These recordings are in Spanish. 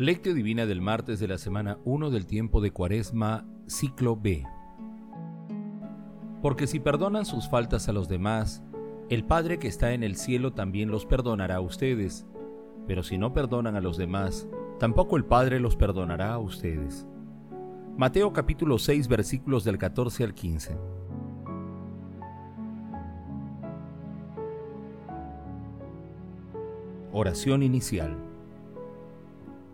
Lectio Divina del martes de la semana 1 del tiempo de Cuaresma, ciclo B. Porque si perdonan sus faltas a los demás, el Padre que está en el cielo también los perdonará a ustedes. Pero si no perdonan a los demás, tampoco el Padre los perdonará a ustedes. Mateo capítulo 6 versículos del 14 al 15. Oración inicial.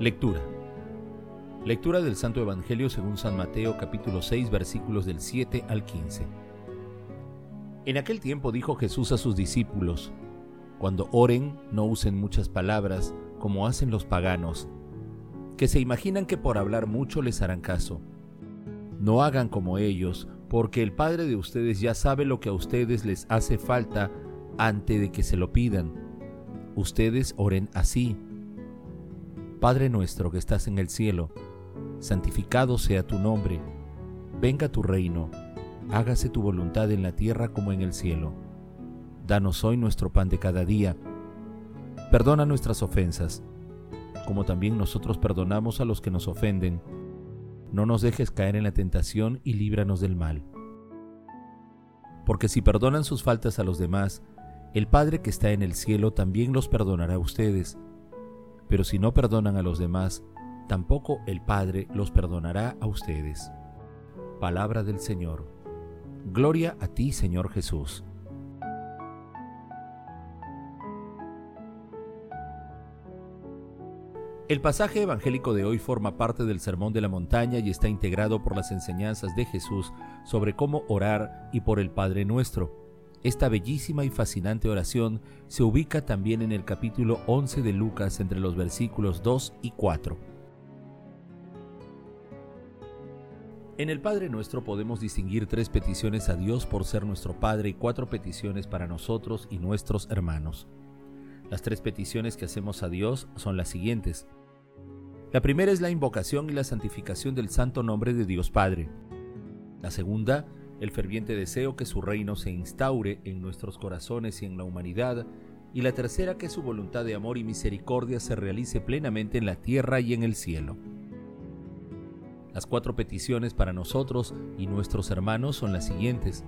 Lectura. Lectura del Santo Evangelio según San Mateo capítulo 6 versículos del 7 al 15. En aquel tiempo dijo Jesús a sus discípulos, Cuando oren, no usen muchas palabras como hacen los paganos, que se imaginan que por hablar mucho les harán caso. No hagan como ellos, porque el Padre de ustedes ya sabe lo que a ustedes les hace falta antes de que se lo pidan. Ustedes oren así. Padre nuestro que estás en el cielo, santificado sea tu nombre, venga tu reino, hágase tu voluntad en la tierra como en el cielo. Danos hoy nuestro pan de cada día. Perdona nuestras ofensas, como también nosotros perdonamos a los que nos ofenden. No nos dejes caer en la tentación y líbranos del mal. Porque si perdonan sus faltas a los demás, el Padre que está en el cielo también los perdonará a ustedes pero si no perdonan a los demás, tampoco el Padre los perdonará a ustedes. Palabra del Señor. Gloria a ti, Señor Jesús. El pasaje evangélico de hoy forma parte del Sermón de la Montaña y está integrado por las enseñanzas de Jesús sobre cómo orar y por el Padre nuestro. Esta bellísima y fascinante oración se ubica también en el capítulo 11 de Lucas entre los versículos 2 y 4. En el Padre nuestro podemos distinguir tres peticiones a Dios por ser nuestro Padre y cuatro peticiones para nosotros y nuestros hermanos. Las tres peticiones que hacemos a Dios son las siguientes. La primera es la invocación y la santificación del santo nombre de Dios Padre. La segunda el ferviente deseo que su reino se instaure en nuestros corazones y en la humanidad, y la tercera que su voluntad de amor y misericordia se realice plenamente en la tierra y en el cielo. Las cuatro peticiones para nosotros y nuestros hermanos son las siguientes.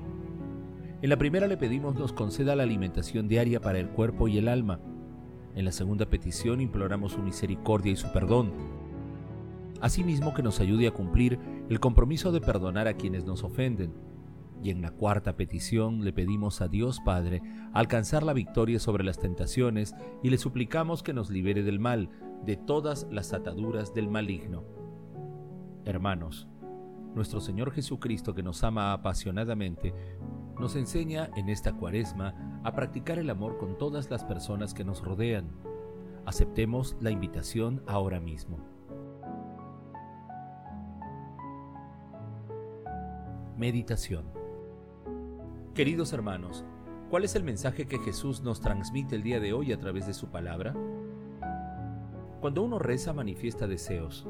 En la primera le pedimos nos conceda la alimentación diaria para el cuerpo y el alma. En la segunda petición imploramos su misericordia y su perdón. Asimismo que nos ayude a cumplir el compromiso de perdonar a quienes nos ofenden y en la cuarta petición le pedimos a Dios Padre alcanzar la victoria sobre las tentaciones y le suplicamos que nos libere del mal, de todas las ataduras del maligno. Hermanos, nuestro Señor Jesucristo que nos ama apasionadamente, nos enseña en esta cuaresma a practicar el amor con todas las personas que nos rodean. Aceptemos la invitación ahora mismo. Meditación Queridos hermanos, ¿cuál es el mensaje que Jesús nos transmite el día de hoy a través de su palabra? Cuando uno reza manifiesta deseos.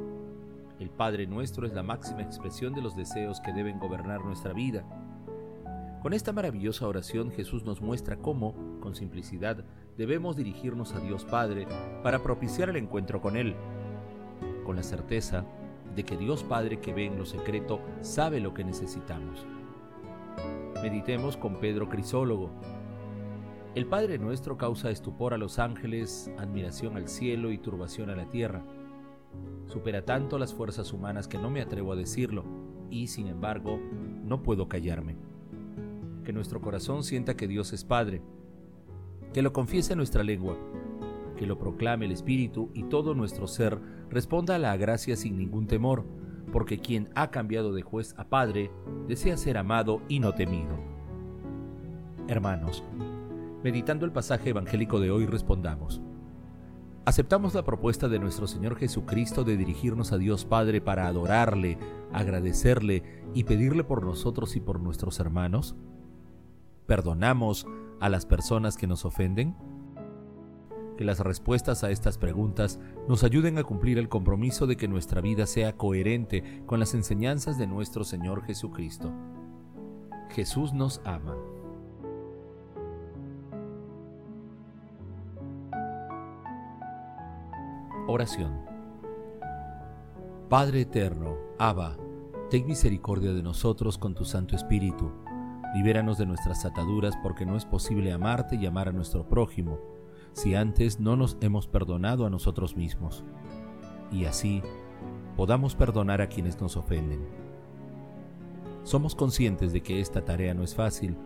El Padre nuestro es la máxima expresión de los deseos que deben gobernar nuestra vida. Con esta maravillosa oración Jesús nos muestra cómo, con simplicidad, debemos dirigirnos a Dios Padre para propiciar el encuentro con Él, con la certeza de que Dios Padre que ve en lo secreto sabe lo que necesitamos. Meditemos con Pedro Crisólogo. El Padre nuestro causa estupor a los ángeles, admiración al cielo y turbación a la tierra. Supera tanto las fuerzas humanas que no me atrevo a decirlo, y sin embargo, no puedo callarme. Que nuestro corazón sienta que Dios es Padre, que lo confiese nuestra lengua, que lo proclame el Espíritu y todo nuestro ser responda a la gracia sin ningún temor, porque quien ha cambiado de juez a padre desea ser amado y no temido. Hermanos, meditando el pasaje evangélico de hoy respondamos, aceptamos la propuesta de nuestro Señor Jesucristo de dirigirnos a Dios Padre para adorarle, agradecerle y pedirle por nosotros y por nuestros hermanos? ¿Perdonamos a las personas que nos ofenden? Que las respuestas a estas preguntas nos ayuden a cumplir el compromiso de que nuestra vida sea coherente con las enseñanzas de nuestro Señor Jesucristo. Jesús nos ama. Oración. Padre eterno, Abba, ten misericordia de nosotros con tu Santo Espíritu. Libéranos de nuestras ataduras porque no es posible amarte y amar a nuestro prójimo si antes no nos hemos perdonado a nosotros mismos. Y así podamos perdonar a quienes nos ofenden. Somos conscientes de que esta tarea no es fácil,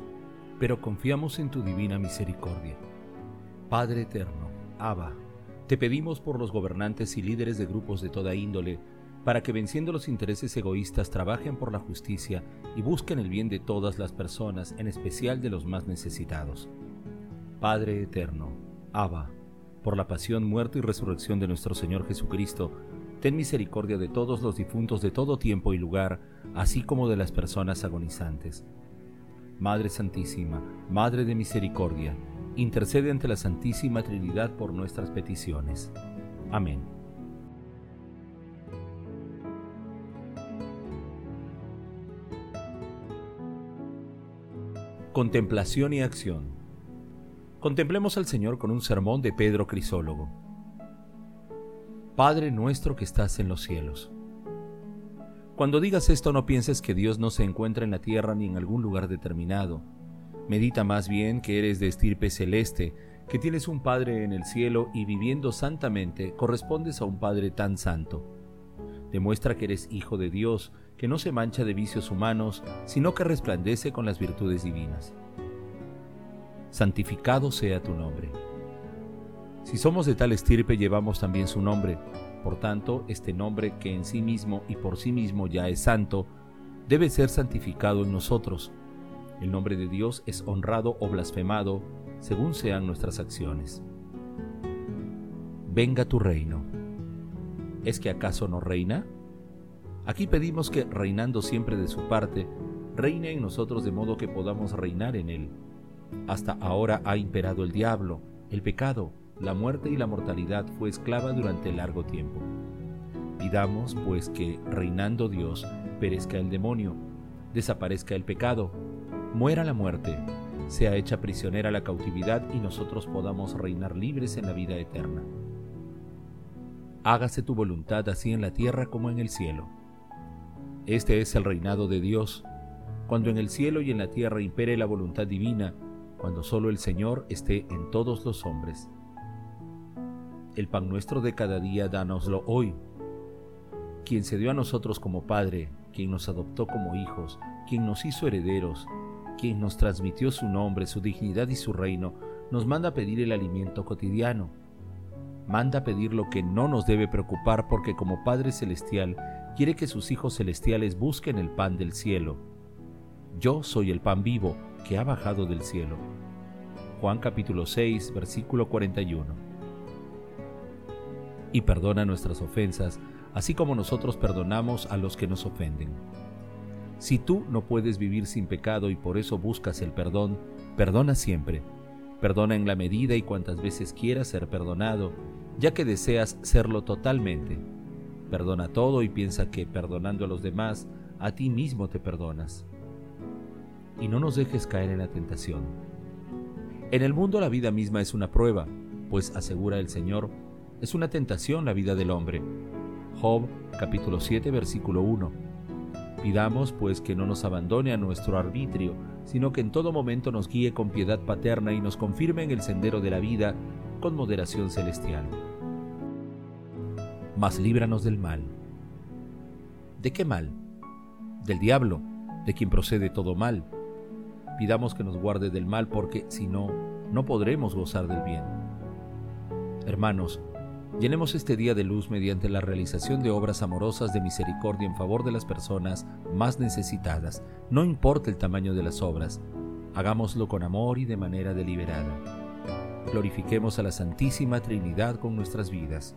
pero confiamos en tu divina misericordia. Padre eterno, Abba, te pedimos por los gobernantes y líderes de grupos de toda índole, para que venciendo los intereses egoístas trabajen por la justicia y busquen el bien de todas las personas, en especial de los más necesitados. Padre eterno, Abba, por la pasión, muerte y resurrección de nuestro Señor Jesucristo, ten misericordia de todos los difuntos de todo tiempo y lugar, así como de las personas agonizantes. Madre Santísima, Madre de Misericordia, intercede ante la Santísima Trinidad por nuestras peticiones. Amén. Contemplación y acción. Contemplemos al Señor con un sermón de Pedro Crisólogo. Padre nuestro que estás en los cielos. Cuando digas esto no pienses que Dios no se encuentra en la tierra ni en algún lugar determinado Medita más bien que eres de estirpe celeste, que tienes un Padre en el cielo y viviendo santamente correspondes a un Padre tan santo. Demuestra que eres hijo de Dios, que no se mancha de vicios humanos, sino que resplandece con las virtudes divinas. Santificado sea tu nombre. Si somos de tal estirpe llevamos también su nombre, por tanto, este nombre que en sí mismo y por sí mismo ya es santo, debe ser santificado en nosotros el nombre de Dios es honrado o blasfemado según sean nuestras acciones. Venga tu reino. ¿Es que acaso no reina? Aquí pedimos que, reinando siempre de su parte, reine en nosotros de modo que podamos reinar en él. Hasta ahora ha imperado el diablo, el pecado, la muerte y la mortalidad fue esclava durante largo tiempo. Pidamos, pues, que, reinando Dios, perezca el demonio, desaparezca el pecado, muera la muerte, sea hecha prisionera la cautividad y nosotros podamos reinar libres en la vida eterna. Hágase tu voluntad así en la tierra como en el cielo. Este es el reinado de Dios, cuando en el cielo y en la tierra impere la voluntad divina, cuando solo el Señor esté en todos los hombres. El pan nuestro de cada día dánoslo hoy. Quien se dio a nosotros como Padre, quien nos adoptó como hijos, quien nos hizo herederos, quien nos transmitió su nombre, su dignidad y su reino, nos manda pedir el alimento cotidiano. Manda pedir lo que no nos debe preocupar porque como Padre Celestial quiere que sus hijos celestiales busquen el pan del cielo. Yo soy el pan vivo que ha bajado del cielo. Juan capítulo 6, versículo 41. Y perdona nuestras ofensas, así como nosotros perdonamos a los que nos ofenden. Si tú no puedes vivir sin pecado y por eso buscas el perdón, perdona siempre. Perdona en la medida y cuantas veces quieras ser perdonado, ya que deseas serlo totalmente. Perdona todo y piensa que perdonando a los demás, a ti mismo te perdonas. Y no nos dejes caer en la tentación. En el mundo la vida misma es una prueba, pues asegura el Señor, es una tentación la vida del hombre. Job capítulo 7 versículo 1. Pidamos pues que no nos abandone a nuestro arbitrio, sino que en todo momento nos guíe con piedad paterna y nos confirme en el sendero de la vida con moderación celestial. Mas líbranos del mal. ¿De qué mal? Del diablo, de quien procede todo mal. Pidamos que nos guarde del mal porque si no, no podremos gozar del bien. Hermanos, Llenemos este día de luz mediante la realización de obras amorosas de misericordia en favor de las personas más necesitadas, no importa el tamaño de las obras, hagámoslo con amor y de manera deliberada. glorifiquemos a la Santísima Trinidad con nuestras vidas.